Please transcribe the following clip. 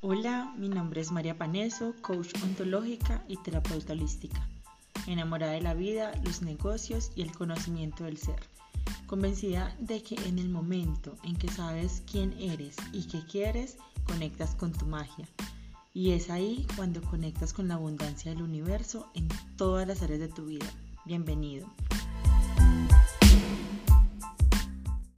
Hola, mi nombre es María Paneso, coach ontológica y terapeuta holística. Enamorada de la vida, los negocios y el conocimiento del ser. Convencida de que en el momento en que sabes quién eres y qué quieres, conectas con tu magia. Y es ahí cuando conectas con la abundancia del universo en todas las áreas de tu vida. Bienvenido.